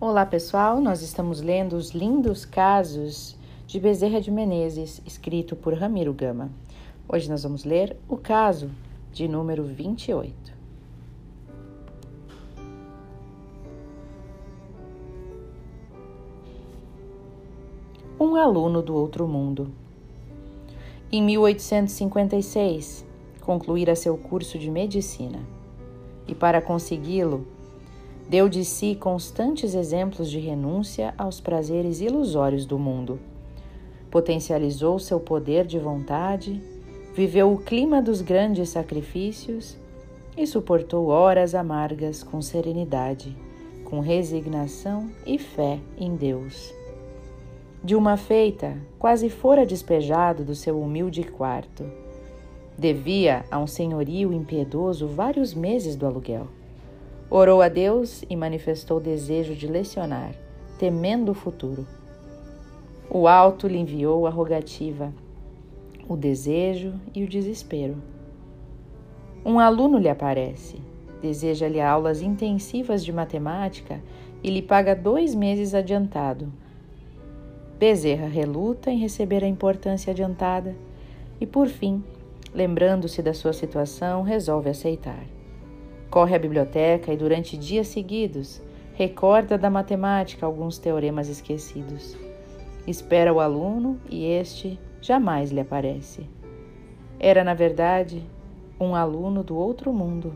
Olá pessoal, nós estamos lendo os lindos casos de Bezerra de Menezes, escrito por Ramiro Gama. Hoje nós vamos ler o caso de número 28. Um aluno do outro mundo. Em 1856, concluíra seu curso de medicina e, para consegui-lo, Deu de si constantes exemplos de renúncia aos prazeres ilusórios do mundo. Potencializou seu poder de vontade, viveu o clima dos grandes sacrifícios e suportou horas amargas com serenidade, com resignação e fé em Deus. De uma feita, quase fora despejado do seu humilde quarto. Devia a um senhorio impiedoso vários meses do aluguel. Orou a Deus e manifestou desejo de lecionar, temendo o futuro. O alto lhe enviou a rogativa, o desejo e o desespero. Um aluno lhe aparece, deseja-lhe aulas intensivas de matemática e lhe paga dois meses adiantado. Bezerra reluta em receber a importância adiantada e, por fim, lembrando-se da sua situação, resolve aceitar. Corre à biblioteca e, durante dias seguidos, recorda da matemática alguns teoremas esquecidos. Espera o aluno e este jamais lhe aparece. Era, na verdade, um aluno do outro mundo.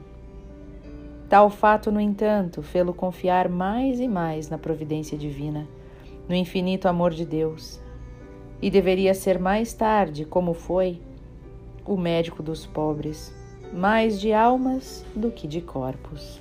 Tal fato, no entanto, fê-lo confiar mais e mais na providência divina, no infinito amor de Deus. E deveria ser mais tarde, como foi, o médico dos pobres mais de almas do que de corpos.